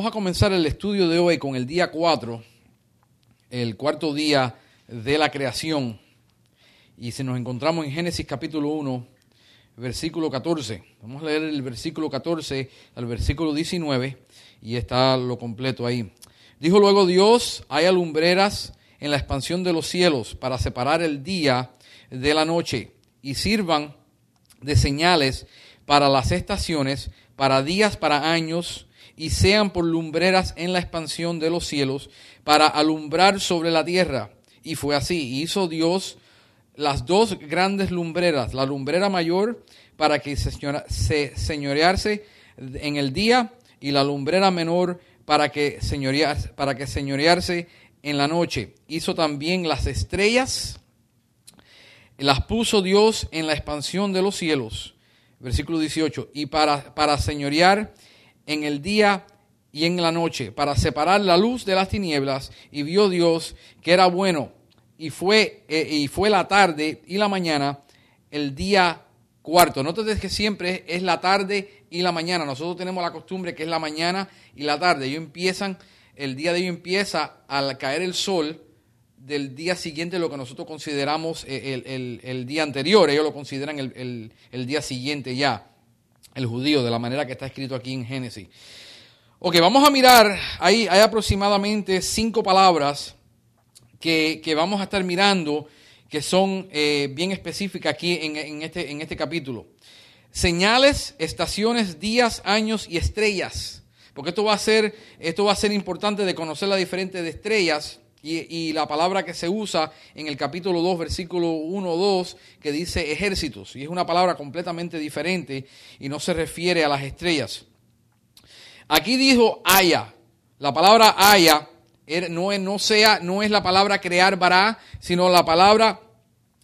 Vamos a comenzar el estudio de hoy con el día 4, el cuarto día de la creación. Y si nos encontramos en Génesis capítulo 1, versículo 14. Vamos a leer el versículo 14 al versículo 19 y está lo completo ahí. Dijo luego Dios, hay alumbreras en la expansión de los cielos para separar el día de la noche y sirvan de señales para las estaciones, para días, para años, y sean por lumbreras en la expansión de los cielos para alumbrar sobre la tierra. Y fue así. Hizo Dios las dos grandes lumbreras, la lumbrera mayor para que se señorearse en el día y la lumbrera menor para que, señorearse, para que señorearse en la noche. Hizo también las estrellas, las puso Dios en la expansión de los cielos. Versículo 18. Y para, para señorear en el día y en la noche, para separar la luz de las tinieblas, y vio Dios que era bueno, y fue, eh, y fue la tarde y la mañana, el día cuarto. Nótate que siempre es la tarde y la mañana. Nosotros tenemos la costumbre que es la mañana y la tarde. Ellos empiezan, el día de ellos empieza al caer el sol del día siguiente, lo que nosotros consideramos eh, el, día anterior. Ellos lo consideran el, el día siguiente ya el judío, de la manera que está escrito aquí en Génesis. Ok, vamos a mirar, hay, hay aproximadamente cinco palabras que, vamos a estar mirando que son eh, bien específicas aquí en, este, en este capítulo. Señales, estaciones, días, años y estrellas. Porque esto va a ser, esto va a ser importante de conocer las diferentes estrellas y, la palabra que se usa en el capítulo 2, versículo 1, 2, que dice ejércitos. Y es una palabra completamente diferente y no se refiere a las estrellas. Aquí dijo haya. La palabra haya no es, no sea, no es la palabra crear bará, sino la palabra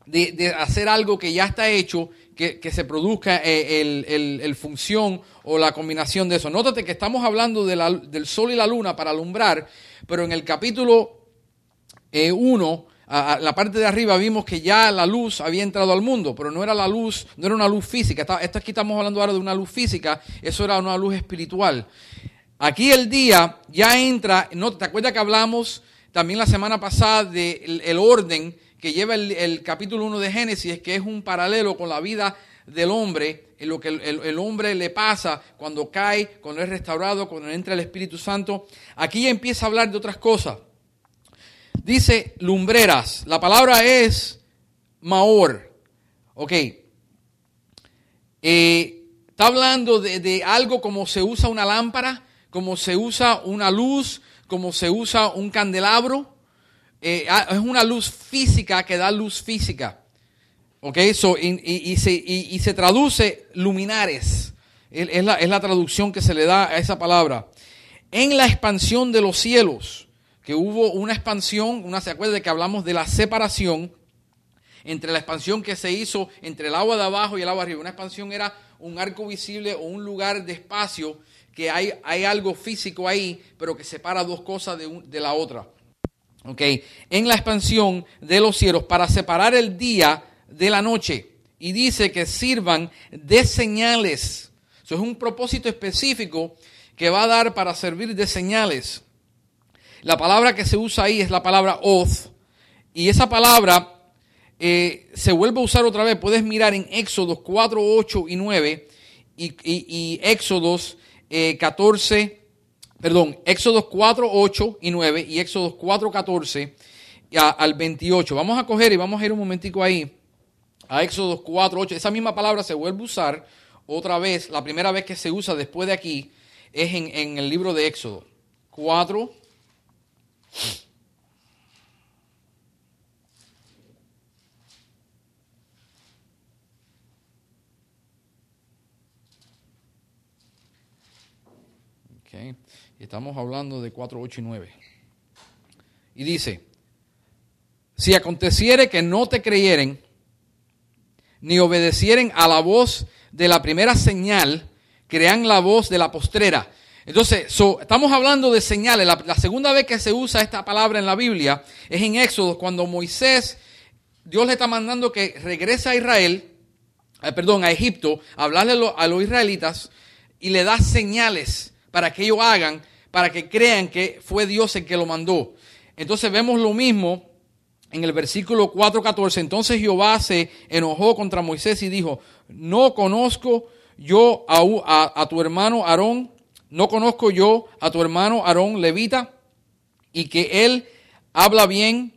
de, hacer algo que ya está hecho, que, se produzca eh, el, función o la combinación de eso. Nótate que estamos hablando del sol y la luna para alumbrar, pero en el capítulo eh, la parte de arriba vimos que ya la luz había entrado al mundo, pero no era la luz, no era una luz física. Esto aquí estamos hablando ahora de una luz física, eso era una luz espiritual. Aquí el día ya entra, ¿no? ¿te acuerdas que hablamos también la semana pasada del el orden que lleva el, capítulo 1 de Génesis, que es un paralelo con la vida del hombre, en lo que el, el, hombre le pasa cuando cae, cuando es restaurado, cuando entra el Espíritu Santo. Aquí ya empieza a hablar de otras cosas dice lumbreras. La palabra es maor. Ok. Eh, está hablando de, algo como se usa una lámpara, como se usa una luz, como se usa un candelabro. Eh, ah, es una luz física que da luz física. Ok, so, y, se, y, se, traduce luminares. Es la traducción que se le da a esa palabra. En la expansión de los cielos que hubo una expansión, una se acuerda de que hablamos de la separación entre la expansión que se hizo entre el agua de abajo y el agua arriba. Una expansión era un arco visible o un lugar de espacio que hay, hay algo físico ahí, pero que separa dos cosas de, de la otra. Okay. En la expansión de los cielos para separar el día de la noche. Y dice que sirvan de señales. Eso es un propósito específico que va a dar para servir de señales. La palabra que se usa ahí es la palabra oz. Y esa palabra eh, se vuelve a usar otra vez. Puedes mirar en Éxodos 4, 8 y 9 y, y, Éxodos 14, eh, perdón, Éxodos 4, 8 y 9 y Éxodos 4, 14 al 28. Vamos a coger y vamos a ir un momentico ahí a Éxodos 4, 8. Esa misma palabra se vuelve a usar otra vez. La primera vez que se usa después de aquí es en, en el libro de Éxodo 4, Estamos hablando de 4, 8 y 9. Y dice, si aconteciere que no te creyeren, ni obedecieren a la voz de la primera señal, crean la voz de la postrera. Entonces, estamos hablando de señales. La, segunda vez que se usa esta palabra en la Biblia es en Éxodo, cuando Moisés, Dios le está mandando que regrese a Israel, eh, perdón, a Egipto, a hablarle a los israelitas y le da señales para que ellos hagan, para que crean que fue Dios el que lo mandó. Entonces vemos lo mismo en el versículo 4.14. Entonces Jehová se enojó contra Moisés y dijo, no conozco yo a, tu hermano Aarón, no conozco yo a tu hermano Aarón levita, y que él habla bien,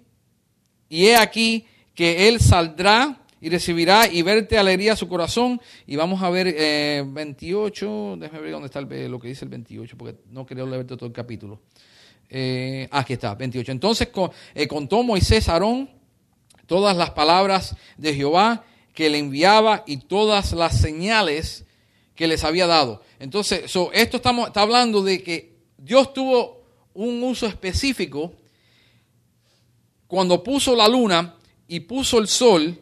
y he aquí que él saldrá y recibirá y verte alegría su corazón. Y vamos a ver 28, eh, déjame ver dónde está lo que dice el 28, porque no quería leer todo el capítulo. Eh, aquí está, 28. Entonces eh, contó Moisés Aarón todas las palabras de Jehová que le enviaba y todas las señales que les había dado. Entonces, esto estamos, está hablando de que Dios tuvo un uso específico cuando puso la luna y puso el sol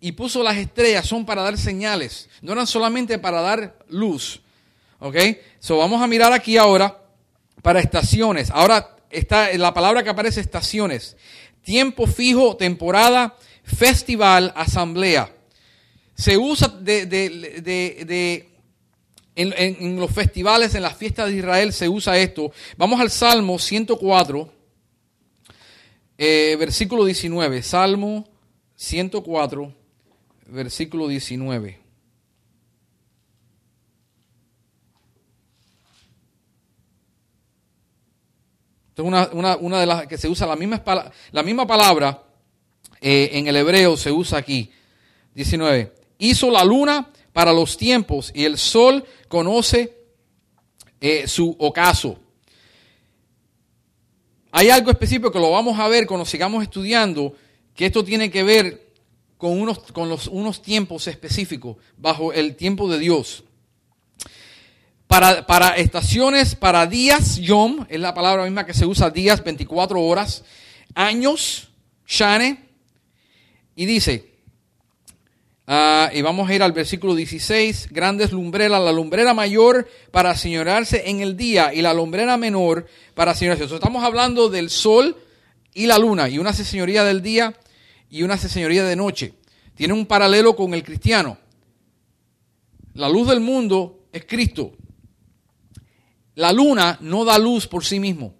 y puso las estrellas, son para dar señales, no eran solamente para dar luz. ¿Ok? So vamos a mirar aquí ahora para estaciones. Ahora está la palabra que aparece estaciones. Tiempo fijo, temporada, festival, asamblea. Se usa de, de en, los festivales, en las fiestas de Israel se usa esto. Vamos al Salmo 104, eh, versículo 19. Salmo 104, versículo 19. Esto es una, de las que se usa la misma, la misma palabra eh, en el hebreo, se usa aquí. 19. Hizo la luna para los tiempos y el sol conoce eh, su ocaso. Hay algo específico que lo vamos a ver cuando sigamos estudiando, que esto tiene que ver con unos, con los, unos tiempos específicos, bajo el tiempo de Dios. Para, para, estaciones, para días, yom, es la palabra misma que se usa, días, 24 horas, años, shane, y dice, Ah, y vamos a ir al versículo 16. Grandes lumbreras, la lumbrera mayor para señorarse en el día y la lumbrera menor para señorarse. estamos hablando del sol y la luna. Y una hace señoría del día y una hace señoría de noche. Tiene un paralelo con el cristiano. La luz del mundo es Cristo. La luna no da luz por sí mismo.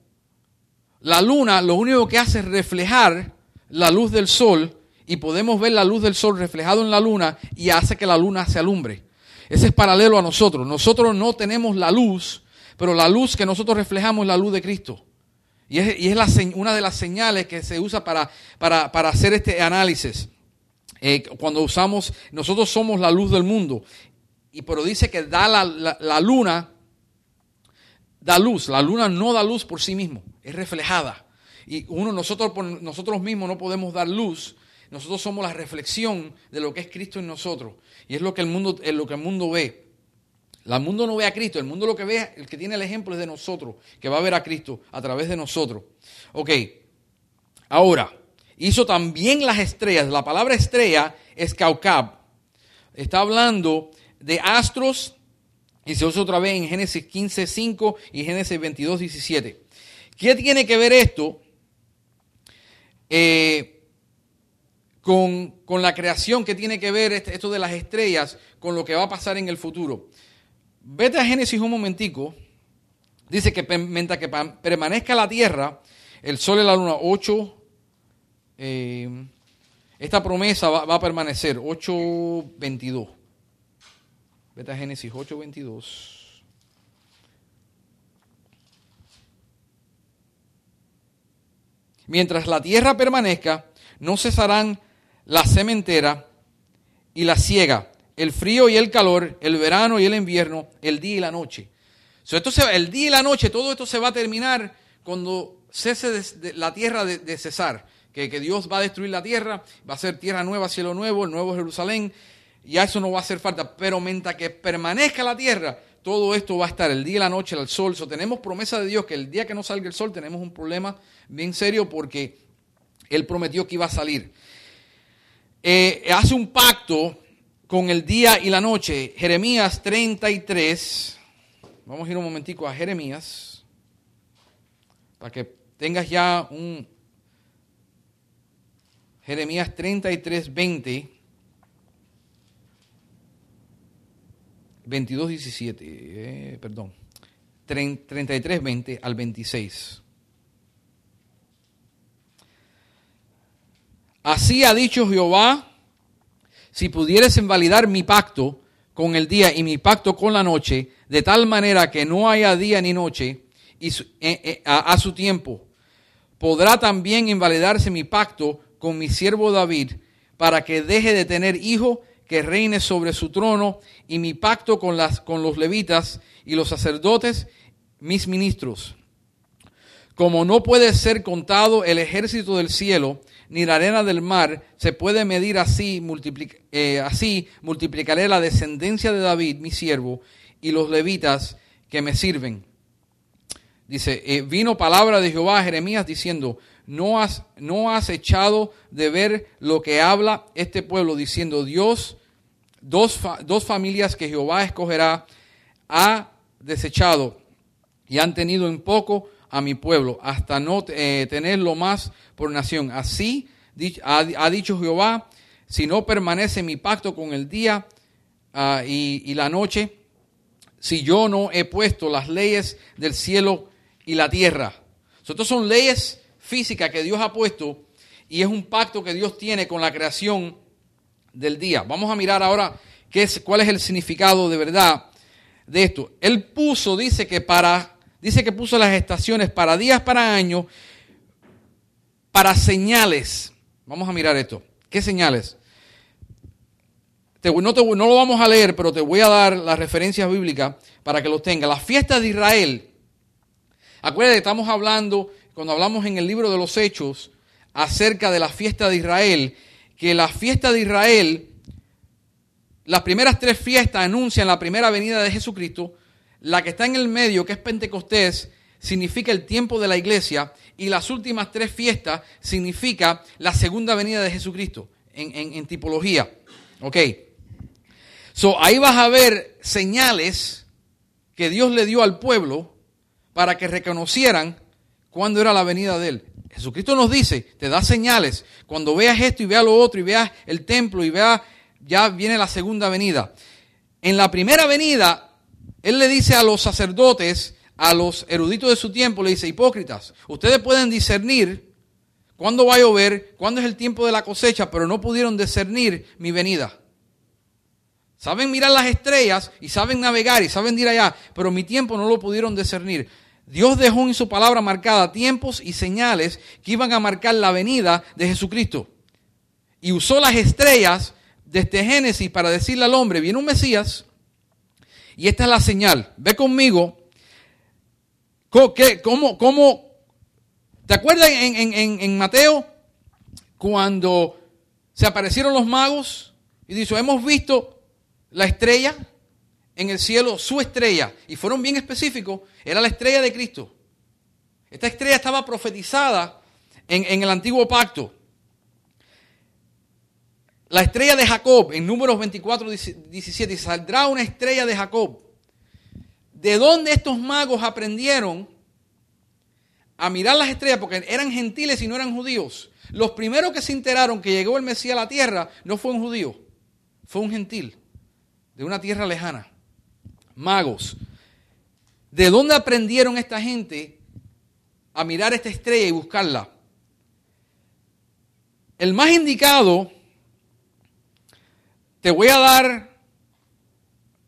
La luna lo único que hace es reflejar la luz del sol y podemos ver la luz del sol reflejado en la luna y hace que la luna se alumbre. Ese es paralelo a nosotros. Nosotros no tenemos la luz, pero la luz que nosotros reflejamos es la luz de Cristo. Y es, una de las señales que se usa para, para, hacer este análisis. Eh, cuando usamos, nosotros somos la luz del mundo. Y pero dice que da la, la luna, da luz. La luna no da luz por sí mismo, es reflejada. Y uno, nosotros, nosotros mismos no podemos dar luz, nosotros somos la reflexión de lo que es Cristo en nosotros. Y es lo que el mundo, es lo que el mundo ve. El mundo no ve a Cristo, el mundo lo que ve, el que tiene el ejemplo es de nosotros, que va a ver a Cristo a través de nosotros. Ok, ahora, hizo también las estrellas. La palabra estrella es Caucab. Está hablando de astros y se usa otra vez en Génesis 15, 5 y Génesis 22, 17. ¿Qué tiene que ver esto? Eh, con, la creación que tiene que ver este, esto de las estrellas con lo que va a pasar en el futuro. Vete a Génesis un momentico. Dice que mientras que permanezca la tierra, el sol y la luna, 8, eh, esta promesa va, a permanecer, 8.22. Vete a Génesis 8.22. Mientras la tierra permanezca, no cesarán la sementera y la ciega, el frío y el calor, el verano y el invierno, el día y la noche. esto el día y la noche, todo esto se va a terminar cuando cese la tierra de, cesar. Que, que, Dios va a destruir la tierra, va a ser tierra nueva, cielo nuevo, el nuevo Jerusalén. Y a eso no va a hacer falta. Pero mientras que permanezca la tierra, todo esto va a estar el día y la noche, el sol. So, tenemos promesa de Dios que el día que no salga el sol tenemos un problema bien serio porque Él prometió que iba a salir. Eh, hace un pacto con el día y la noche. Jeremías 33. Vamos a ir un momentico a Jeremías. Para que tengas ya un... Jeremías 33, 20. 22, 17. perdón. 33, 20 al 26. Así ha dicho Jehová, si pudieres invalidar mi pacto con el día y mi pacto con la noche, de tal manera que no haya día ni noche y eh, eh, a su tiempo, podrá también invalidarse mi pacto con mi siervo David, para que deje de tener hijo que reine sobre su trono, y mi pacto con, las, con los levitas y los sacerdotes, mis ministros. Como no puede ser contado el ejército del cielo, ni la arena del mar, se puede medir así, eh, así multiplicaré la descendencia de David, mi siervo, y los levitas que me sirven. Dice, eh, vino palabra de Jehová a Jeremías diciendo, no has, no has echado de ver lo que habla este pueblo, diciendo, Dios, dos, dos familias que Jehová escogerá, ha desechado y han tenido en poco a mi pueblo, hasta no eh, tenerlo más por nación. Así ha, dicho Jehová, si no permanece mi pacto con el día ah, y, la noche, si yo no he puesto las leyes del cielo y la tierra. Estas son leyes físicas que Dios ha puesto y es un pacto que Dios tiene con la creación del día. Vamos a mirar ahora qué es, cuál es el significado de verdad de esto. Él puso, dice que para, dice que puso las estaciones para días, para años, para señales. Vamos a mirar esto. ¿Qué señales? no, no, lo vamos a leer, pero te voy a dar las referencias bíblicas para que los tengas. Las fiestas de Israel Acuérdate, estamos hablando, cuando hablamos en el libro de los Hechos, acerca de la fiesta de Israel, que la fiesta de Israel, las primeras tres fiestas anuncian la primera venida de Jesucristo, la que está en el medio, que es Pentecostés, significa el tiempo de la iglesia, y las últimas tres fiestas significa la segunda venida de Jesucristo, en, en tipología. Ok. So, ahí vas a ver señales que Dios le dio al pueblo para que reconocieran cuándo era la venida de Él. Jesucristo nos dice, te da señales. Cuando veas esto y veas lo otro y veas el templo y veas, ya viene la segunda venida. En la primera venida, Él le dice a los sacerdotes, a los eruditos de su tiempo, le dice, hipócritas, ustedes pueden discernir cuándo va a llover, cuándo es el tiempo de la cosecha, pero no pudieron discernir mi venida. Saben mirar las estrellas y saben navegar y saben ir allá, pero mi tiempo no lo pudieron discernir. Dios dejó en su palabra marcada tiempos y señales que iban a marcar la venida de Jesucristo. Y usó las estrellas desde Génesis para decirle al hombre, viene un Mesías y esta es la señal. Ve conmigo. ¿Cómo, cómo, ¿Te acuerdas en, Mateo cuando se aparecieron los magos y dijo, hemos visto la estrella en el cielo su estrella, y fueron bien específicos, era la estrella de Cristo. Esta estrella estaba profetizada en, el antiguo pacto. La estrella de Jacob, en números 24, 17, saldrá una estrella de Jacob. ¿De dónde estos magos aprendieron a mirar las estrellas? Porque eran gentiles y no eran judíos. Los primeros que se enteraron que llegó el Mesías a la tierra no fue un judío, fue un gentil de una tierra lejana magos. ¿De dónde aprendieron esta gente a mirar esta estrella y buscarla? El más indicado, te voy a dar,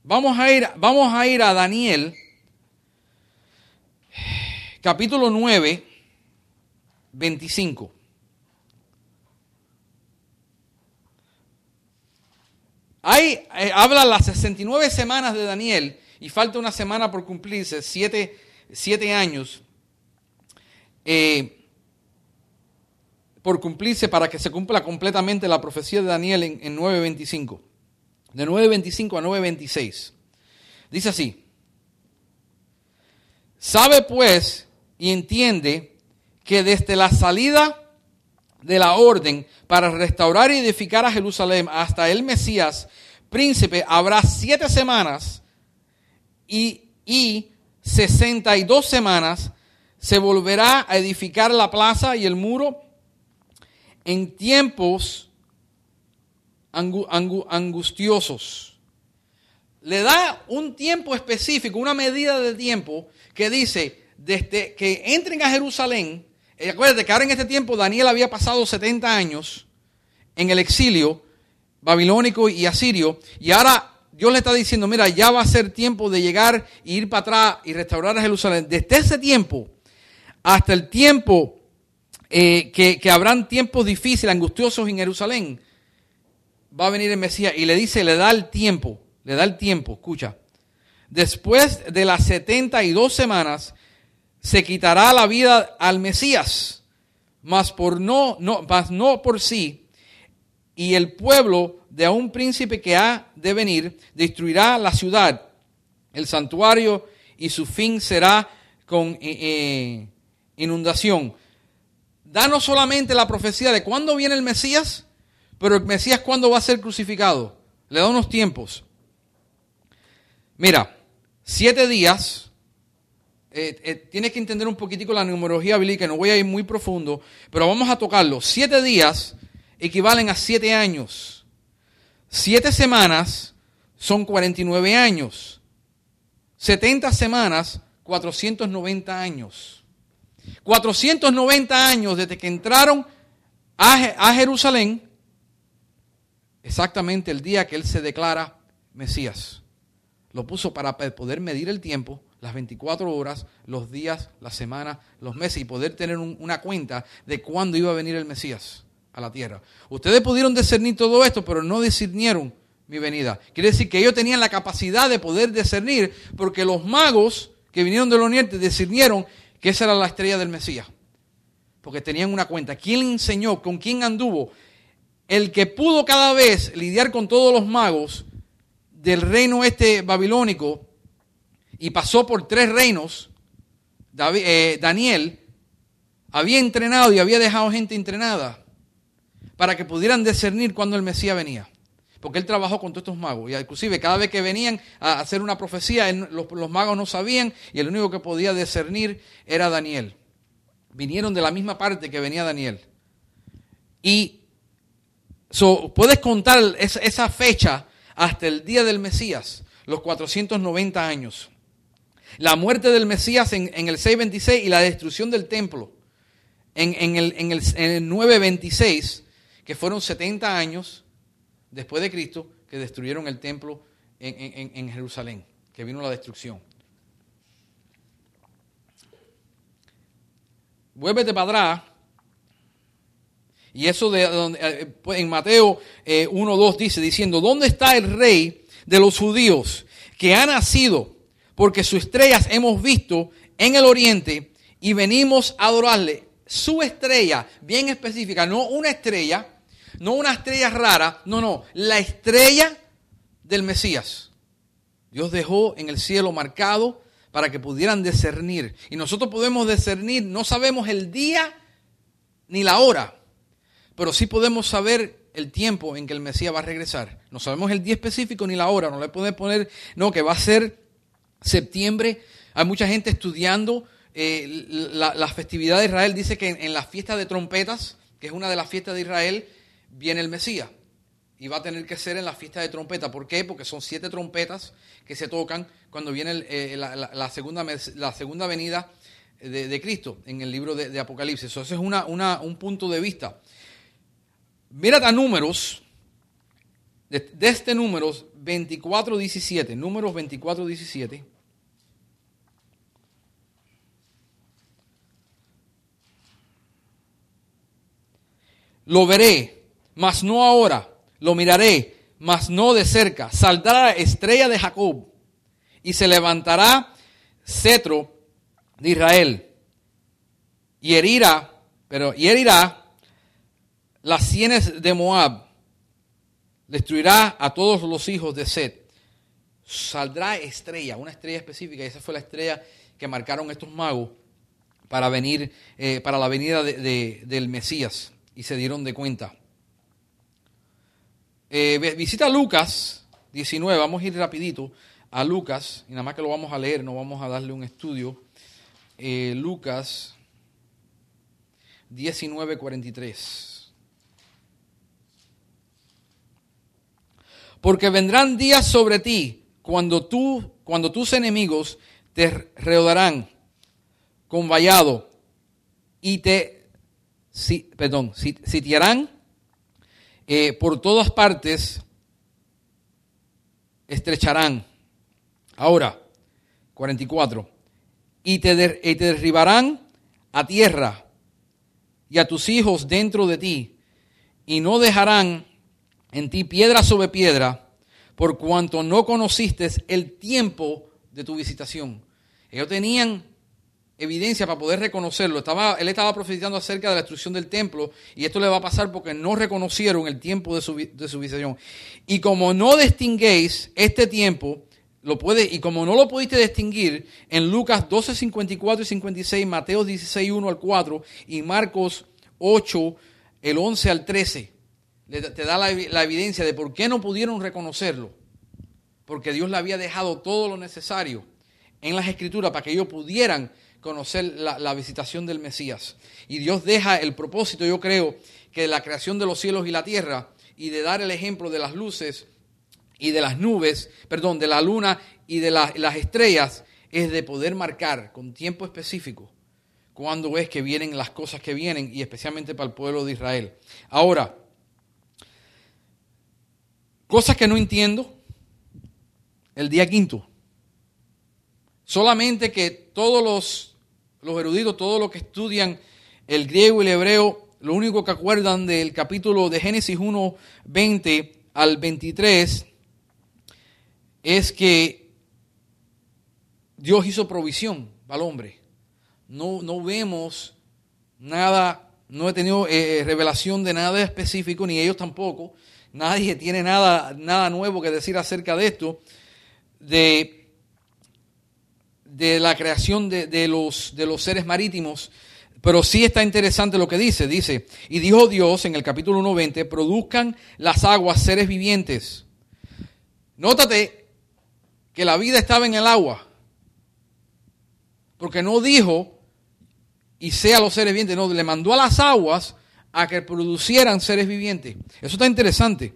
vamos a ir, vamos a, ir a Daniel, capítulo 9, 25. Ahí eh, habla las 69 semanas de Daniel y falta una semana por cumplirse, siete, años eh, por cumplirse para que se cumpla completamente la profecía de Daniel en, en 9.25. De 9.25 a 9.26. Dice así. Sabe pues y entiende que desde la salida de la orden para restaurar y edificar a Jerusalén hasta el Mesías, príncipe, habrá siete semanas y, y 62 semanas se volverá a edificar la plaza y el muro en tiempos angustiosos. le da un tiempo específico, una medida de tiempo que dice, desde que entren a Jerusalén, eh, acuérdate que ahora en este tiempo Daniel había pasado 70 años en el exilio babilónico y asirio, y ahora Dios le está diciendo, mira, ya va a ser tiempo de llegar e ir para atrás y restaurar a Jerusalén. Desde ese tiempo hasta el tiempo eh, que, habrán tiempos difíciles, angustiosos en Jerusalén, va a venir el Mesías y le dice, le da el tiempo, le da el tiempo, escucha. Después de las 72 semanas, se quitará la vida al Mesías, mas, por no, no, mas no por sí, y el pueblo de un príncipe que ha de venir destruirá la ciudad, el santuario, y su fin será con eh, eh, inundación. Da no solamente la profecía de cuándo viene el Mesías, pero el Mesías cuándo va a ser crucificado. Le da unos tiempos. Mira, siete días. Eh, eh, tienes que entender un poquitico la numerología bíblica, no voy a ir muy profundo, pero vamos a tocarlo. Siete días equivalen a siete años. Siete semanas son 49 años. 70 semanas, 490 años. 490 años desde que entraron a, Jerusalén, exactamente el día que Él se declara Mesías. Lo puso para poder medir el tiempo, las 24 horas, los días, las semanas, los meses y poder tener una cuenta de cuándo iba a venir el Mesías a la tierra. Ustedes pudieron discernir todo esto, pero no discernieron mi venida. Quiere decir que ellos tenían la capacidad de poder discernir, porque los magos que vinieron del oriente discernieron que esa era la estrella del Mesías. Porque tenían una cuenta. ¿Quién enseñó? ¿Con quién anduvo? El que pudo cada vez lidiar con todos los magos del reino este babilónico y pasó por tres reinos, eh, Daniel, había entrenado y había dejado gente entrenada para que pudieran discernir cuando el Mesías venía. Porque él trabajó con todos estos magos. Y inclusive cada vez que venían a hacer una profecía, los, magos no sabían y el único que podía discernir era Daniel. Vinieron de la misma parte que venía Daniel. Y puedes contar esa, fecha hasta el día del Mesías, los 490 años. La muerte del Mesías en, el 626 y la destrucción del templo en, el, en el 926, que fueron 70 años después de Cristo que destruyeron el templo en, Jerusalén, que vino la destrucción. Vuélvete para atrás. Y eso de, eh, en Mateo 1.2 eh, dice, diciendo, ¿dónde está el rey de los judíos que ha nacido? Porque sus estrellas hemos visto en el oriente y venimos a adorarle. Su estrella, bien específica, no una estrella, no una estrella rara, no, no, la estrella del Mesías. Dios dejó en el cielo marcado para que pudieran discernir. Y nosotros podemos discernir, no sabemos el día ni la hora, pero sí podemos saber el tiempo en que el Mesías va a regresar. No sabemos el día específico ni la hora, no le podemos poner, no, que va a ser septiembre. Hay mucha gente estudiando eh, la, festividad de Israel. Dice que en la fiesta de trompetas, que es una de las fiestas de Israel, viene el Mesías. Y va a tener que ser en la fiesta de trompeta. ¿Por qué? Porque son siete trompetas que se tocan cuando viene eh, la, segunda, la segunda venida de, Cristo en el libro de, Apocalipsis. Eso es una, un punto de vista. Mira a números, de, este números 24.17, números 24.17. Lo veré mas no ahora. Lo miraré, mas no de cerca. Saldrá la estrella de Jacob y se levantará cetro de Israel y herirá, pero y herirá las sienes de Moab. Destruirá a todos los hijos de Set. Saldrá estrella, una estrella específica, y esa fue la estrella que marcaron estos magos para venir, eh, para la venida del Mesías, y se dieron de cuenta. Eh, visita Lucas 19, vamos a ir rapidito a Lucas, y nada más que lo vamos a leer, no vamos a darle un estudio. Eh, Lucas 19, 43. Porque vendrán días sobre ti, cuando tú, cuando tus enemigos te rodearán con vallado y te, si, perdón, sitiarán eh, por todas partes, estrecharán. Ahora, 44. Y te, y te derribarán a tierra y a tus hijos dentro de ti, y no dejarán en ti piedra sobre piedra, por cuanto no conociste el tiempo de tu visitación. Ellos tenían evidencia para poder reconocerlo. Estaba, él estaba profetizando acerca de la destrucción del templo y esto le va a pasar porque no reconocieron el tiempo de su, visitación. Y como no distinguéis este tiempo, lo puede, y como no lo pudiste distinguir en Lucas 12, 54 y 56, Mateo 16, 1 al 4 y Marcos 8, el 11 al 13, te da la, la evidencia de por qué no pudieron reconocerlo. Porque Dios le había dejado todo lo necesario en las escrituras para que ellos pudieran conocer la, visitación del Mesías. Y Dios deja el propósito, yo creo, que de la creación de los cielos y la tierra y de dar el ejemplo de las luces y de las nubes, perdón, de la luna y de las estrellas, es de poder marcar con tiempo específico cuándo es que vienen las cosas que vienen y especialmente para el pueblo de Israel. Ahora, cosas que no entiendo, el día quinto. Solamente que todos los, los eruditos, todos los que estudian el griego y el hebreo, lo único que acuerdan del capítulo de Génesis 1, 20 al 23 es que Dios hizo provisión al hombre. No, no vemos nada, no he tenido eh, revelación de nada específico, ni ellos tampoco. Nadie tiene nada, nada nuevo que decir acerca de esto, de de la creación de, los, de los seres marítimos, pero sí está interesante lo que dice. Dice, y dijo Dios en el capítulo 1.20, produzcan las aguas seres vivientes. Nótate que la vida estaba en el agua, porque no dijo, y sea los seres vivientes, no, le mandó a las aguas a que producieran seres vivientes. Eso está interesante.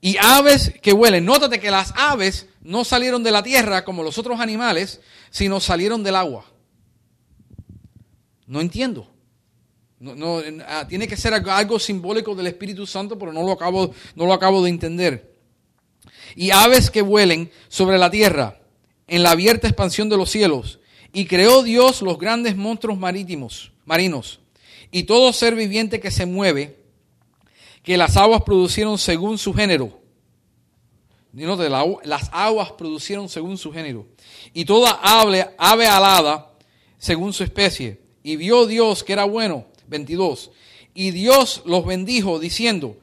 Y aves que huelen. Nótate que las aves no salieron de la tierra como los otros animales, sino salieron del agua. No entiendo. No, ah, tiene que ser algo simbólico del Espíritu Santo, pero no lo, acabo, no lo acabo de entender. Y aves que vuelen sobre la tierra, en la abierta expansión de los cielos. Y creó Dios los grandes monstruos marítimos, marinos, y todo ser viviente que se mueve, que las aguas producieron según su género. las aguas producieron según su género. Y toda ave, ave alada según su especie. Y vio Dios que era bueno. 22. Y Dios los bendijo diciendo,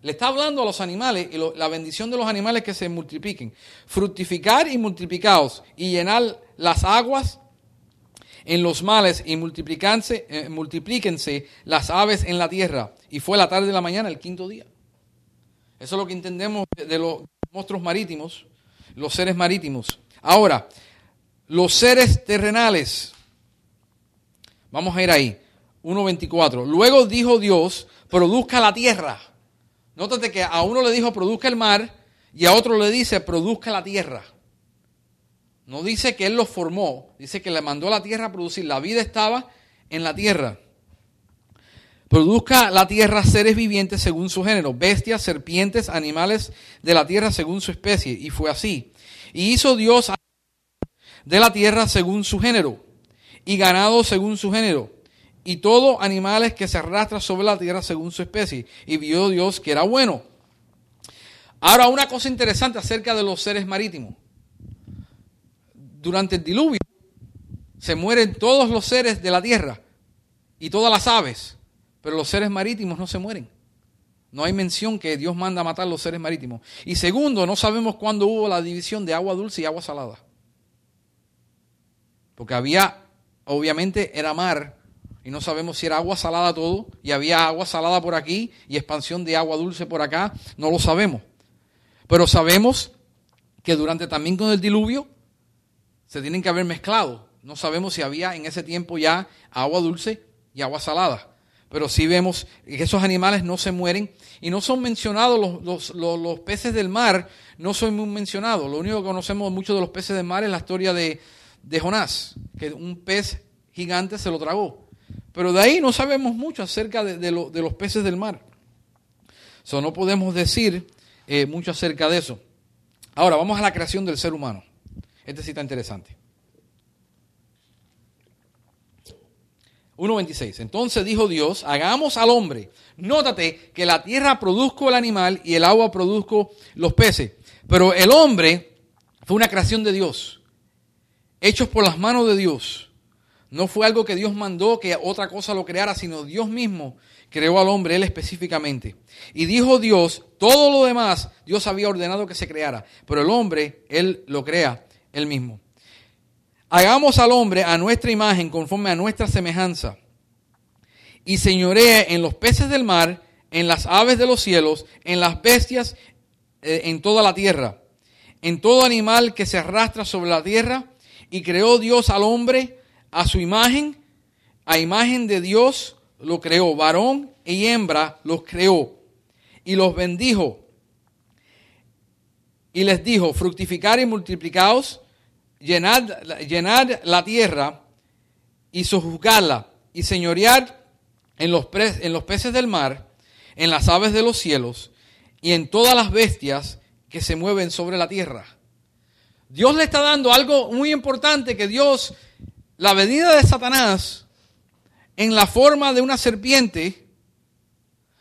le está hablando a los animales y la bendición de los animales que se multipliquen. Fructificar y multiplicaos y llenar las aguas en los males y multiplíquense, eh, multiplíquense las aves en la tierra. Y fue la tarde de la mañana, el quinto día. Eso es lo que entendemos de los monstruos marítimos, los seres marítimos. Ahora, los seres terrenales. Vamos a ir ahí. 1.24. Luego dijo Dios, produzca la tierra. Nótate que a uno le dijo, produzca el mar, y a otro le dice, produzca la tierra. No dice que Él los formó, dice que le mandó a la tierra a producir. La vida estaba en la tierra. Produzca la tierra seres vivientes según su género, bestias, serpientes, animales de la tierra según su especie. Y fue así. Y hizo Dios de la tierra según su género, y ganado según su género, y todo animales que se arrastran sobre la tierra según su especie. Y vio Dios que era bueno. Ahora, una cosa interesante acerca de los seres marítimos durante el diluvio se mueren todos los seres de la tierra y todas las aves, pero los seres marítimos no se mueren. No hay mención que Dios manda a matar los seres marítimos. Y segundo, no sabemos cuándo hubo la división de agua dulce y agua salada. Porque había, obviamente era mar, y no sabemos si era agua salada todo, y había agua salada por aquí y expansión de agua dulce por acá, no lo sabemos. Pero sabemos que durante también con el diluvio se tienen que haber mezclado. No sabemos si había en ese tiempo ya agua dulce y agua salada. Pero sí vemos que esos animales no se mueren y no son mencionados los, los, peces del mar, no son muy mencionados. Lo único que conocemos mucho de los peces del mar es la historia de, Jonás, que un pez gigante se lo tragó. Pero de ahí no sabemos mucho acerca de, los peces del mar. No podemos decir eh, mucho acerca de eso. Ahora, vamos a la creación del ser humano. Este sí está interesante. 1.26. Entonces dijo Dios, hagamos al hombre. Nótate que la tierra produzco el animal y el agua produzco los peces. Pero el hombre fue una creación de Dios, hechos por las manos de Dios. No fue algo que Dios mandó que otra cosa lo creara, sino Dios mismo creó al hombre, él específicamente. Y dijo Dios, todo lo demás Dios había ordenado que se creara, pero el hombre, él lo crea él mismo. Hagamos al hombre a nuestra imagen, conforme a nuestra semejanza, y señoree en los peces del mar, en las aves de los cielos, en las bestias, eh, en toda la tierra, en todo animal que se arrastra sobre la tierra, y creó Dios al hombre a su imagen, a imagen de Dios lo creó, varón y hembra los creó, y los bendijo, y les dijo, fructificar y multiplicaos, llenar, la tierra y sojuzgarla y señorear en los, en los peces del mar, en las aves de los cielos y en todas las bestias que se mueven sobre la tierra. Dios le está dando algo muy importante que Dios, la venida de Satanás en la forma de una serpiente,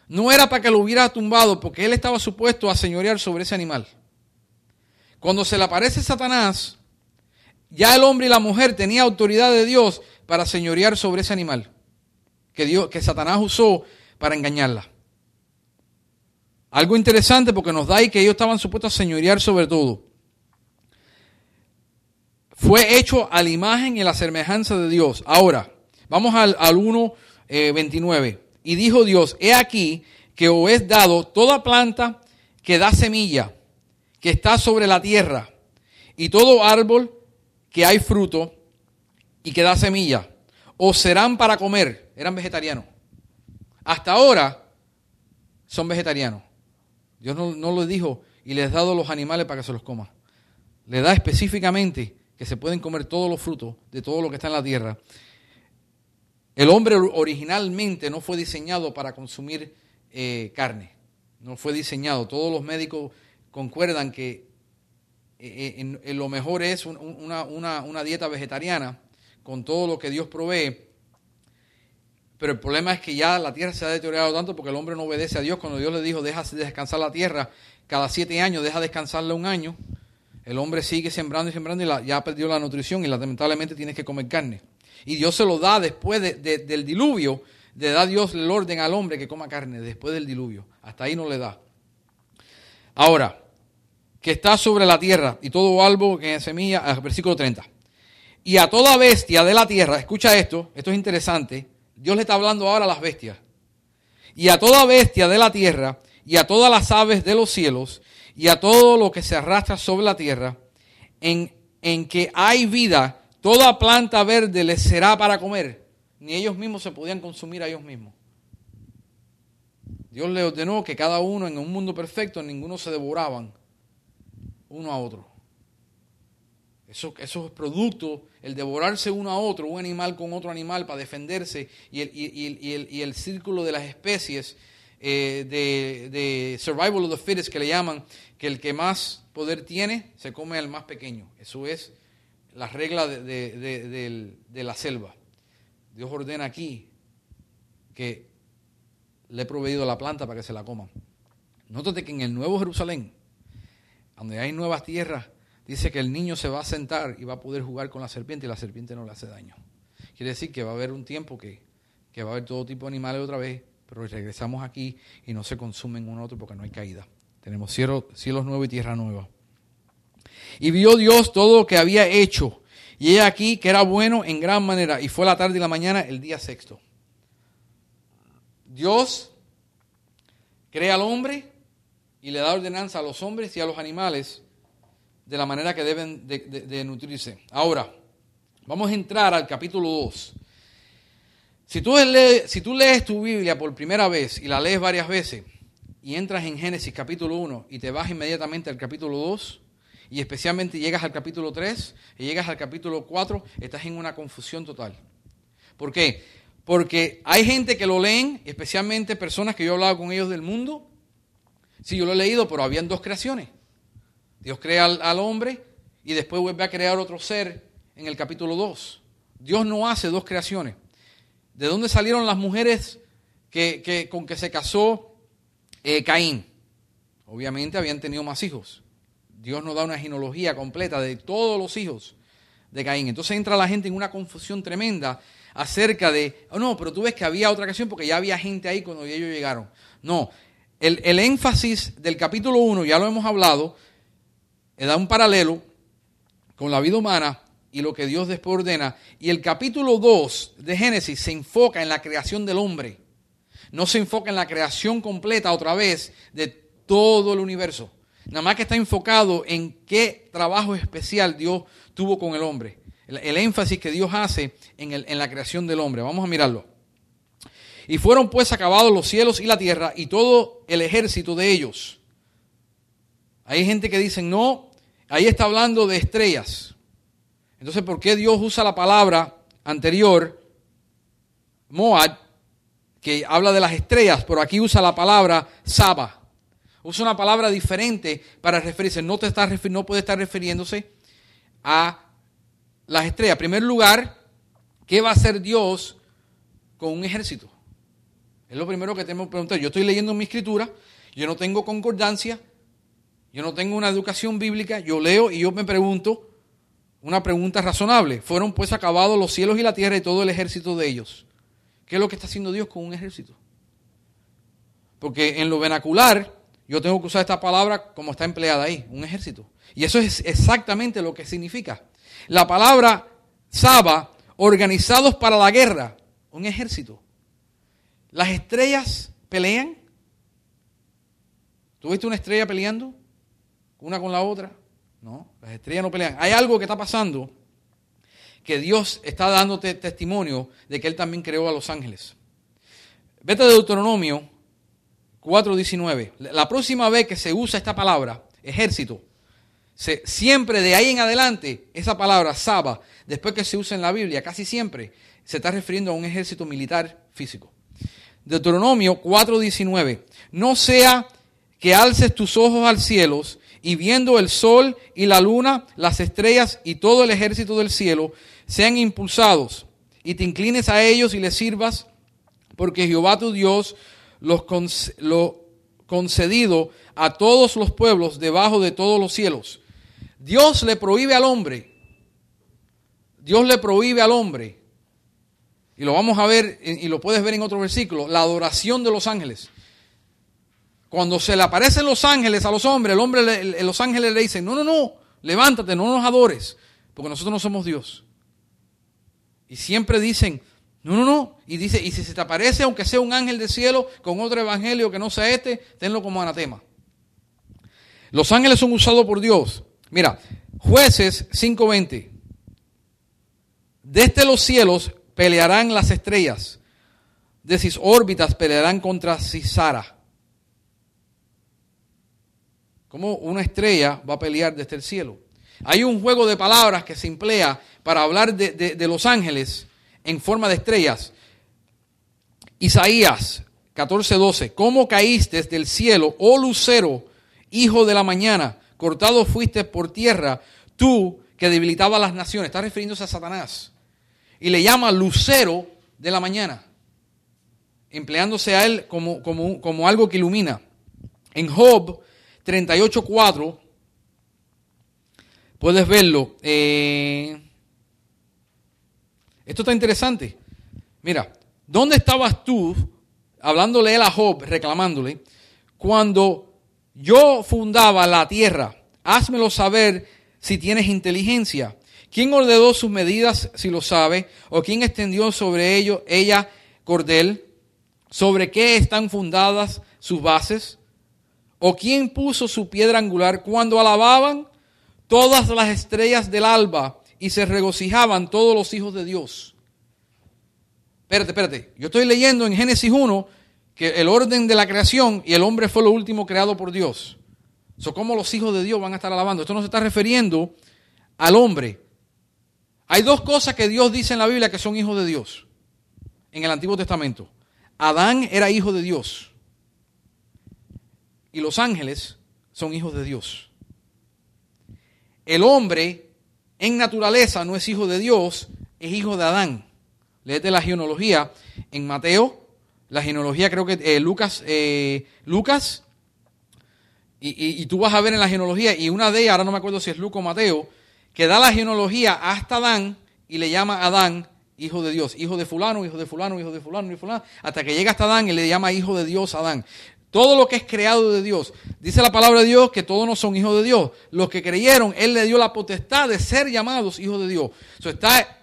no era para que lo hubiera tumbado, porque él estaba supuesto a señorear sobre ese animal. Cuando se le aparece Satanás, ya el hombre y la mujer tenían autoridad de Dios para señorear sobre ese animal que, Dios, que Satanás usó para engañarla. Algo interesante porque nos da ahí que ellos estaban supuestos a señorear sobre todo. Fue hecho a la imagen y a la semejanza de Dios. Ahora, vamos al, al 1, eh, Y dijo Dios, he aquí que os es dado toda planta que da semilla, que está sobre la tierra, y todo árbol que hay fruto y que da semilla, o serán para comer, eran vegetarianos. Hasta ahora son vegetarianos. Dios no, no les dijo y les ha dado los animales para que se los coma. Le da específicamente que se pueden comer todos los frutos de todo lo que está en la tierra. El hombre originalmente no fue diseñado para consumir eh, carne. No fue diseñado. Todos los médicos concuerdan que eh, lo mejor es una, dieta vegetariana con todo lo que Dios provee. Pero el problema es que ya la tierra se ha deteriorado tanto porque el hombre no obedece a Dios. Cuando Dios le dijo, deja descansar la tierra cada siete años, deja descansarla un año. El hombre sigue sembrando y sembrando y ya perdió la nutrición y lamentablemente tienes que comer carne. Y Dios se lo da después del diluvio, de da Dios el orden al hombre que coma carne, después del diluvio. Hasta ahí no le da. Ahora, que está sobre la tierra y todo algo que semilla, ah, versículo 30. Y a toda bestia de la tierra, escucha esto, esto es interesante, Dios le está hablando ahora a las bestias. Y a toda bestia de la tierra, y a todas las aves de los cielos, y a todo lo que se arrastra sobre la tierra, en, en que hay vida, toda planta verde les será para comer. Ni ellos mismos se podían consumir a ellos mismos. Dios le ordenó que cada uno en un mundo perfecto, ninguno se devoraban uno a otro. Eso, eso es producto, el devorarse uno a otro, un animal con otro animal para defenderse y el, y, el, y el círculo de las especies eh, de, de, survival of the fittest que le llaman, que el que más poder tiene se come al más pequeño. Eso es la regla de, de, de la selva. Dios ordena aquí que le he proveído la planta para que se la coman. Nótate que en el Nuevo Jerusalén donde hay nuevas tierras, dice que el niño se va a sentar y va a poder jugar con la serpiente y la serpiente no le hace daño. Quiere decir que va a haber un tiempo que, va a haber todo tipo de animales otra vez, pero regresamos aquí y no se consumen uno otro porque no hay caída. Tenemos cielos, cielos nuevos y tierra nueva. Y vio Dios todo lo que había hecho. Y he aquí que era bueno en gran manera. Y fue la tarde y la mañana el día sexto. Dios crea al hombre y le da ordenanza a los hombres y a los animales de la manera que deben de, nutrirse. Ahora, vamos a entrar al capítulo 2. Si tú, lees, tu Biblia por primera vez y la lees varias veces y entras en Génesis capítulo 1 y te vas inmediatamente al capítulo 2 y especialmente llegas al capítulo 3 y llegas al capítulo 4, estás en una confusión total. ¿Por qué? Porque hay gente que lo leen, especialmente personas que yo he hablado con ellos del mundo. Sí, yo lo he leído, pero habían dos creaciones. Dios crea al, hombre y después vuelve a crear otro ser en el capítulo 2. Dios no hace dos creaciones. ¿De dónde salieron las mujeres que, con que se casó eh, Caín? Obviamente habían tenido más hijos. Dios nos da una genealogía completa de todos los hijos de Caín. Entonces entra la gente en una confusión tremenda acerca de, oh no, pero tú ves que había otra creación porque ya había gente ahí cuando ellos llegaron. No, el, énfasis del capítulo 1, ya lo hemos hablado, da un paralelo con la vida humana y lo que Dios después ordena. Y el capítulo 2 de Génesis se enfoca en la creación del hombre. No se enfoca en la creación completa otra vez de todo el universo. Nada más que está enfocado en qué trabajo especial Dios tuvo con el hombre. El, énfasis que Dios hace en la creación del hombre. Vamos a mirarlo. Y fueron pues acabados los cielos y la tierra y todo el ejército de ellos. Hay gente que dice, no, ahí está hablando de estrellas. Entonces, ¿por qué Dios usa la palabra anterior, Moab, que habla de las estrellas, pero aquí usa la palabra Saba? Usa una palabra diferente para referirse. No, te está, no puede estar refiriéndose a las estrellas. En primer lugar, ¿qué va a hacer Dios con un ejército? Es lo primero que tenemos que preguntar. Yo estoy leyendo mi escritura, yo no tengo concordancia, yo no tengo una educación bíblica, yo leo y yo me pregunto, una pregunta razonable. Fueron pues acabados los cielos y la tierra y todo el ejército de ellos. ¿Qué es lo que está haciendo Dios con un ejército? Porque en lo vernacular yo tengo que usar esta palabra como está empleada ahí, un ejército. Y eso es exactamente lo que significa. La palabra Saba, organizados para la guerra, un ejército. Las estrellas pelean. ¿Tú viste una estrella peleando? Una con la otra. No, las estrellas no pelean. Hay algo que está pasando que Dios está dándote testimonio de que Él también creó a los ángeles. Vete de Deuteronomio 4.19. La próxima vez que se usa esta palabra, ejército, siempre de ahí en adelante, esa palabra, Saba, después que se usa en la Biblia, casi siempre se está refiriendo a un ejército militar físico. Deuteronomio 4.19. No sea que alces tus ojos al cielo y viendo el sol y la luna, las estrellas y todo el ejército del cielo, sean impulsados y te inclines a ellos y les sirvas, porque Jehová tu Dios los lo concedido a todos los pueblos debajo de todos los cielos. Dios le prohíbe al hombre, Dios le prohíbe al hombre, y lo vamos a ver y lo puedes ver en otro versículo, la adoración de los ángeles. Cuando se le aparecen los ángeles a los hombres, el hombre, los ángeles le dicen, no, no, no, levántate, no nos adores, porque nosotros no somos Dios. Y siempre dicen, no, no, no. Y dice, y si se te aparece, aunque sea un ángel del cielo, con otro evangelio que no sea este, tenlo como anatema. Los ángeles son usados por Dios. Mira, jueces 5.20. Desde los cielos pelearán las estrellas. De sus órbitas pelearán contra Cisara. ¿Cómo una estrella va a pelear desde el cielo? Hay un juego de palabras que se emplea para hablar de, los ángeles en forma de estrellas. Isaías 14:12, ¿cómo caíste del cielo, oh lucero, hijo de la mañana? Cortado fuiste por tierra, tú que debilitabas las naciones. Está refiriéndose a Satanás. Y le llama lucero de la mañana, empleándose a él como, como, como algo que ilumina. En Job 38.4, puedes verlo. Eh, esto está interesante. Mira, ¿dónde estabas tú, hablándole él a Job, reclamándole, cuando yo fundaba la tierra? Házmelo saber si tienes inteligencia. ¿Quién ordenó sus medidas, si lo sabe? ¿O quién extendió sobre ello, ella, cordel? ¿Sobre qué están fundadas sus bases? ¿O quién puso su piedra angular cuando alababan todas las estrellas del alba y se regocijaban todos los hijos de Dios? Espérate, espérate. Yo estoy leyendo en Génesis 1 que el orden de la creación y el hombre fue lo último creado por Dios. So, ¿Cómo los hijos de Dios van a estar alabando? Esto no se está refiriendo al hombre. Hay dos cosas que Dios dice en la Biblia que son hijos de Dios en el Antiguo Testamento. Adán era hijo de Dios y los ángeles son hijos de Dios. El hombre en naturaleza no es hijo de Dios, es hijo de Adán. Léete la genealogía en Mateo, la genealogía creo que eh, Lucas, eh, Lucas, y, tú vas a ver en la genealogía, y una de ellas, ahora no me acuerdo si es Lucas o Mateo, que da la genealogía hasta Adán y le llama Adán hijo de Dios, hijo de fulano, hijo de fulano, hijo de fulano, hijo de fulano, hasta que llega hasta Adán y le llama hijo de Dios Adán. Todo lo que es creado de Dios. Dice la palabra de Dios que todos no son hijos de Dios. Los que creyeron, Él le dio la potestad de ser llamados hijos de Dios. So, está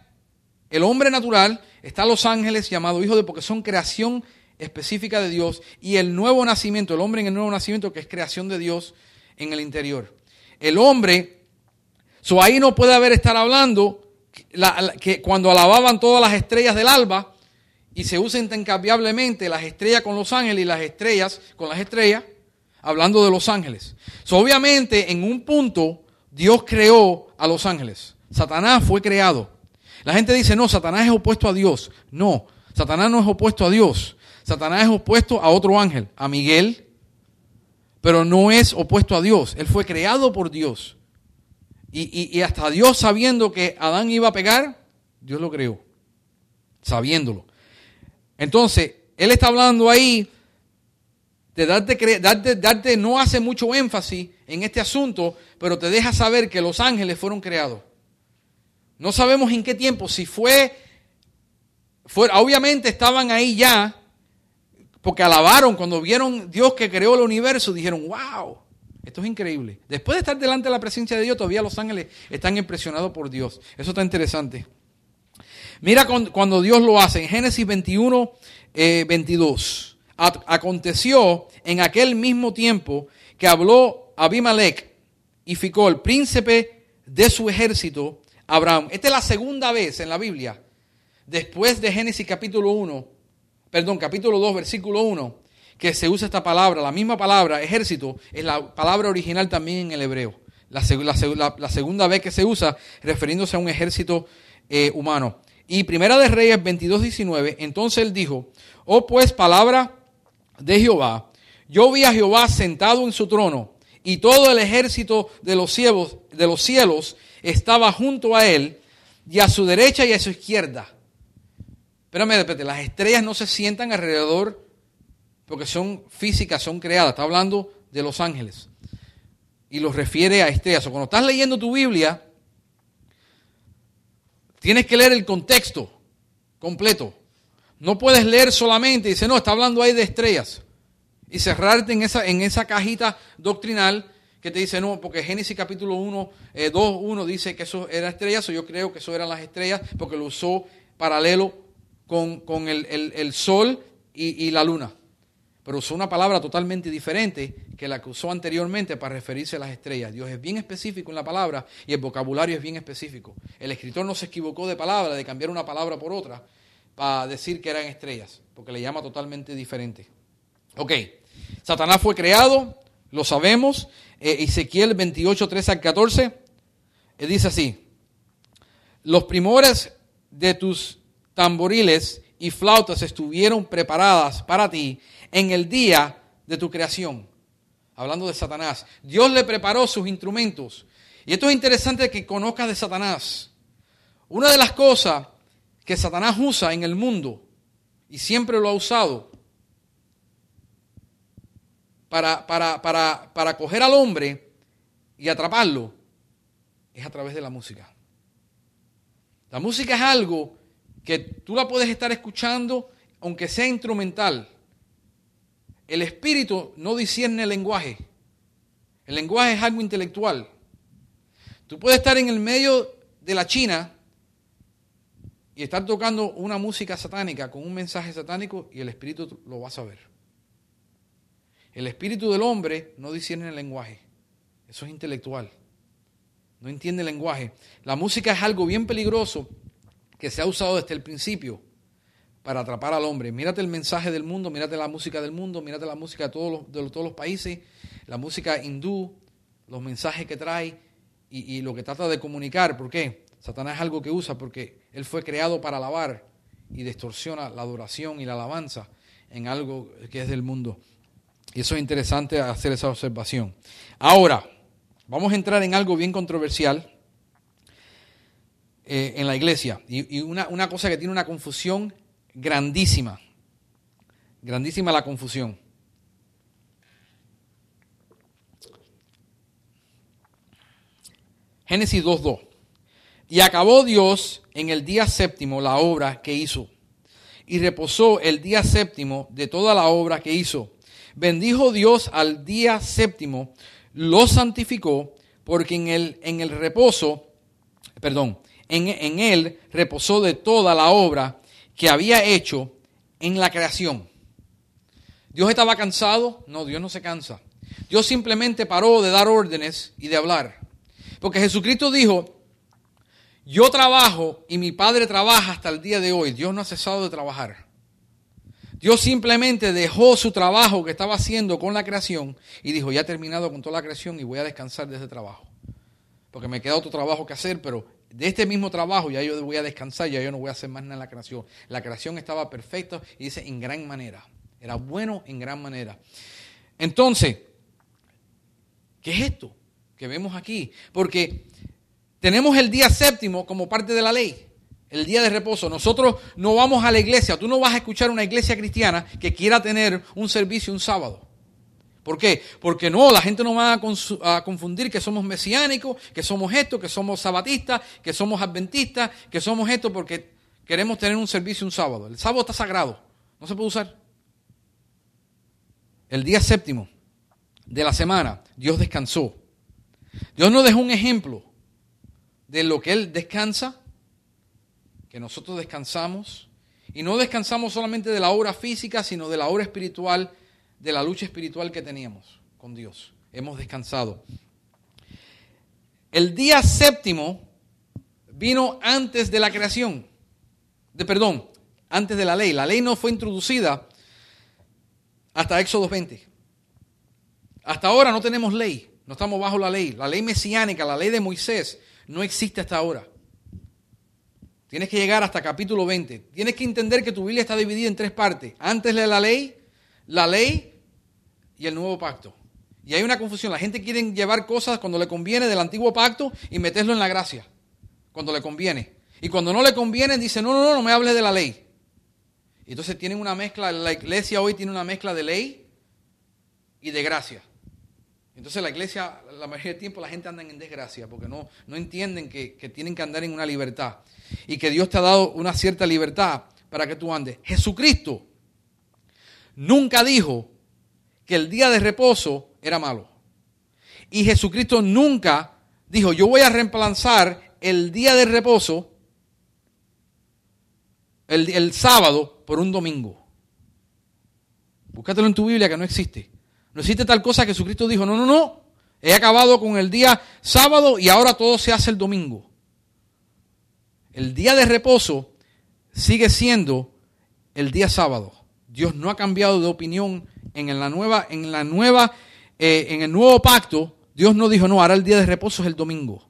el hombre natural, están los ángeles llamados hijos de porque son creación específica de Dios y el nuevo nacimiento, el hombre en el nuevo nacimiento que es creación de Dios en el interior. El hombre, so ahí no puede haber estar hablando que cuando alababan todas las estrellas del alba y se usa intercambiablemente las estrellas con los ángeles y las estrellas con las estrellas, hablando de los ángeles. So, obviamente en un punto Dios creó a los ángeles. Satanás fue creado. La gente dice, no, Satanás es opuesto a Dios. No, Satanás no es opuesto a Dios. Satanás es opuesto a otro ángel, a Miguel, pero no es opuesto a Dios. Él fue creado por Dios. Y, hasta Dios sabiendo que Adán iba a pegar, Dios lo creó, sabiéndolo. Entonces, Él está hablando ahí de darte, darte, darte, no hace mucho énfasis en este asunto, pero te deja saber que los ángeles fueron creados. No sabemos en qué tiempo, si fue, fue, obviamente estaban ahí ya, porque alabaron cuando vieron Dios que creó el universo, dijeron, wow, esto es increíble. Después de estar delante de la presencia de Dios, todavía los ángeles están impresionados por Dios. Eso está interesante. Mira cuando Dios lo hace, en Génesis 21, 22. Eh, aconteció en aquel mismo tiempo que habló Abimelech y ficó el príncipe de su ejército Abraham. Esta es la segunda vez en la Biblia, después de Génesis capítulo 1, perdón, capítulo 2, versículo 1, que se usa esta palabra, la misma palabra, ejército, es la palabra original también en el hebreo. La, segunda vez que se usa refiriéndose a un ejército eh, humano. Y Primera de Reyes 22, 19, entonces él dijo, oh pues palabra de Jehová, yo vi a Jehová sentado en su trono y todo el ejército de los cielos, de los cielos estaba junto a él y a su derecha y a su izquierda. Espérame, espérate, las estrellas no se sientan alrededor porque son físicas, son creadas. Está hablando de los ángeles. Y los refiere a estrellas. O cuando estás leyendo tu Biblia, tienes que leer el contexto completo. No puedes leer solamente decir, no, está hablando ahí de estrellas. Y cerrarte en esa, en esa cajita doctrinal que te dice, no, porque Génesis capítulo 1, 2, 1 dice que eso era estrellas, o yo creo que eso eran las estrellas, porque lo usó paralelo con, el, sol y, y, la luna. Pero usó una palabra totalmente diferente que la que usó anteriormente para referirse a las estrellas. Dios es bien específico en la palabra y el vocabulario es bien específico. El escritor no se equivocó de palabra, de cambiar una palabra por otra, para decir que eran estrellas, porque le llama totalmente diferente. Ok, Satanás fue creado, lo sabemos. Eh, Ezequiel 28, 13 al 14, eh, dice así, los primores de tus tamboriles y flautas estuvieron preparadas para ti en el día de tu creación. Hablando de Satanás. Dios le preparó sus instrumentos. Y esto es interesante que conozcas de Satanás. Una de las cosas que Satanás usa en el mundo, y siempre lo ha usado, para, para, para, para coger al hombre y atraparlo es a través de la música. La música es algo que tú la puedes estar escuchando aunque sea instrumental. El espíritu no discierne el lenguaje. El lenguaje es algo intelectual. Tú puedes estar en el medio de la China y estar tocando una música satánica con un mensaje satánico y el espíritu lo va a saber. El espíritu del hombre no discierne el lenguaje. Eso es intelectual. No entiende el lenguaje. La música es algo bien peligroso que se ha usado desde el principio para atrapar al hombre. Mírate el mensaje del mundo, mírate la música del mundo, mírate la música de todos los, países, la música hindú, los mensajes que trae y, lo que trata de comunicar. ¿Por qué? Satanás es algo que usa porque él fue creado para alabar y distorsiona la adoración y la alabanza en algo que es del mundo. Y eso es interesante hacer esa observación. Ahora, vamos a entrar en algo bien controversial eh, en la iglesia. Y, una cosa que tiene una confusión grandísima. Grandísima la confusión. Génesis 2.2. Y acabó Dios en el día séptimo la obra que hizo. Y reposó el día séptimo de toda la obra que hizo. Bendijo Dios al día séptimo, lo santificó, porque en el, en el reposo, perdón, en, en él reposó de toda la obra que había hecho en la creación. ¿Dios estaba cansado? No, Dios no se cansa. Dios simplemente paró de dar órdenes y de hablar. Porque Jesucristo dijo, yo trabajo y mi Padre trabaja hasta el día de hoy. Dios no ha cesado de trabajar. Dios simplemente dejó su trabajo que estaba haciendo con la creación y dijo, ya he terminado con toda la creación y voy a descansar de ese trabajo. Porque me queda otro trabajo que hacer, pero de este mismo trabajo ya yo voy a descansar, ya yo no voy a hacer más nada en la creación. La creación estaba perfecta y dice en gran manera. Era bueno en gran manera. Entonces, ¿qué es esto que vemos aquí? Porque tenemos el día séptimo como parte de la ley, el día de reposo. Nosotros no vamos a la iglesia. Tú no vas a escuchar una iglesia cristiana que quiera tener un servicio un sábado. ¿Por qué? Porque no, la gente no va a, confundir que somos mesiánicos, que somos esto, que somos sabatistas, que somos adventistas, que somos esto porque queremos tener un servicio un sábado. El sábado está sagrado, no se puede usar. El día séptimo de la semana, Dios descansó. Dios nos dejó un ejemplo de lo que Él descansa, que nosotros descansamos, y no descansamos solamente de la obra física, sino de la obra espiritual, de la lucha espiritual que teníamos con Dios. Hemos descansado. El día séptimo vino antes de la creación, de perdón, antes de la ley. La ley no fue introducida hasta Éxodo 20. Hasta ahora no tenemos ley, no estamos bajo la ley. La ley mesiánica, la ley de Moisés, no existe hasta ahora. Tienes que llegar hasta capítulo 20. Tienes que entender que tu Biblia está dividida en tres partes. Antes de la ley, la ley y el nuevo pacto. Y hay una confusión. La gente quiere llevar cosas cuando le conviene del antiguo pacto y meterlo en la gracia. Cuando le conviene. Y cuando no le conviene, dice, no, no, no, no me hables de la ley. Y entonces tienen una mezcla, la iglesia hoy tiene una mezcla de ley y de gracia. Entonces la iglesia, la mayoría del tiempo la gente anda en desgracia porque no, no entienden que, que, tienen que andar en una libertad y que Dios te ha dado una cierta libertad para que tú andes. Jesucristo nunca dijo que el día de reposo era malo. Y Jesucristo nunca dijo, yo voy a reemplazar el día de reposo, el, sábado, por un domingo. Búscatelo en tu Biblia que no existe. No existe tal cosa que Jesucristo dijo, no, no, no, he acabado con el día sábado y ahora todo se hace el domingo. El día de reposo sigue siendo el día sábado. Dios no ha cambiado de opinión en la nueva, en la nueva, eh, en el nuevo pacto. Dios no dijo, no, ahora el día de reposo es el domingo.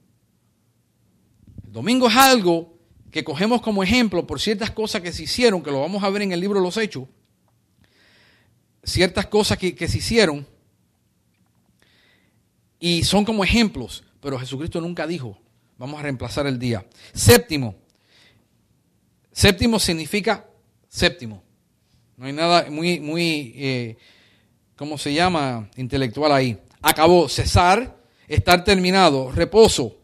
El domingo es algo que cogemos como ejemplo por ciertas cosas que se hicieron, que lo vamos a ver en el libro de los Hechos, ciertas cosas que, se hicieron y son como ejemplos, pero Jesucristo nunca dijo, vamos a reemplazar el día. Séptimo, séptimo significa séptimo. No hay nada muy, muy, eh, ¿cómo se llama? Intelectual ahí. Acabó, cesar, estar terminado, reposo,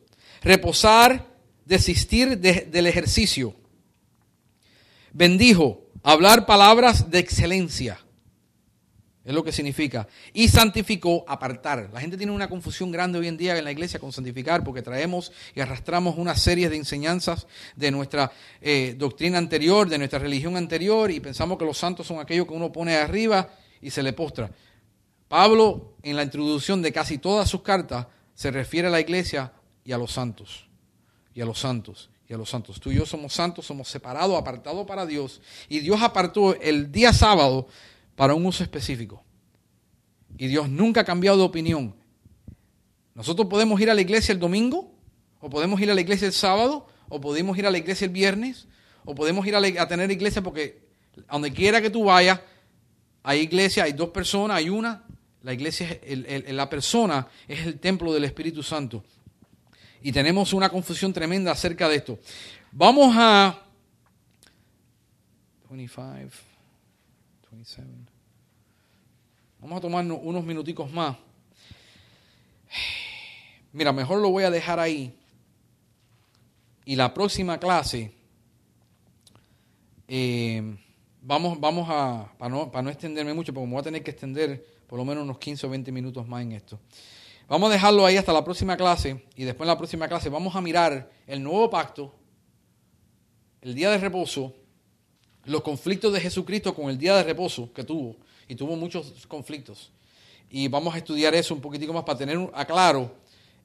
reposar, desistir del ejercicio. Bendijo, hablar palabras de excelencia. Es lo que significa. Y santificó, apartar. La gente tiene una confusión grande hoy en día en la iglesia con santificar porque traemos y arrastramos una serie de enseñanzas de nuestra eh, doctrina anterior, de nuestra religión anterior y pensamos que los santos son aquellos que uno pone arriba y se le postra. Pablo, en la introducción de casi todas sus cartas, se refiere a la iglesia y a los santos. Y a los santos. y a los santos. Tú y yo somos santos, somos separados, apartados para Dios. Y Dios apartó el día sábado para un uso específico. Y Dios nunca ha cambiado de opinión. Nosotros podemos ir a la iglesia el domingo, o podemos ir a la iglesia el sábado, o podemos ir a la iglesia el viernes, o podemos ir a, tener iglesia porque donde quiera que tú vayas, hay iglesia, hay dos personas, hay una. La iglesia, la persona es el templo del Espíritu Santo. Y tenemos una confusión tremenda acerca de esto. Vamos a 25, 27. Vamos a tomar unos minuticos más. Mira, mejor lo voy a dejar ahí. Y la próxima clase, eh, vamos, vamos a, para no, para no extenderme mucho, porque me voy a tener que extender por lo menos unos 15 o 20 minutos más en esto. Vamos a dejarlo ahí hasta la próxima clase y después en la próxima clase vamos a mirar el nuevo pacto, el día de reposo, los conflictos de Jesucristo con el día de reposo que tuvo, y tuvo muchos conflictos. Y vamos a estudiar eso un poquitico más para tener a claro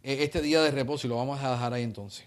eh, este día de reposo y lo vamos a dejar ahí entonces.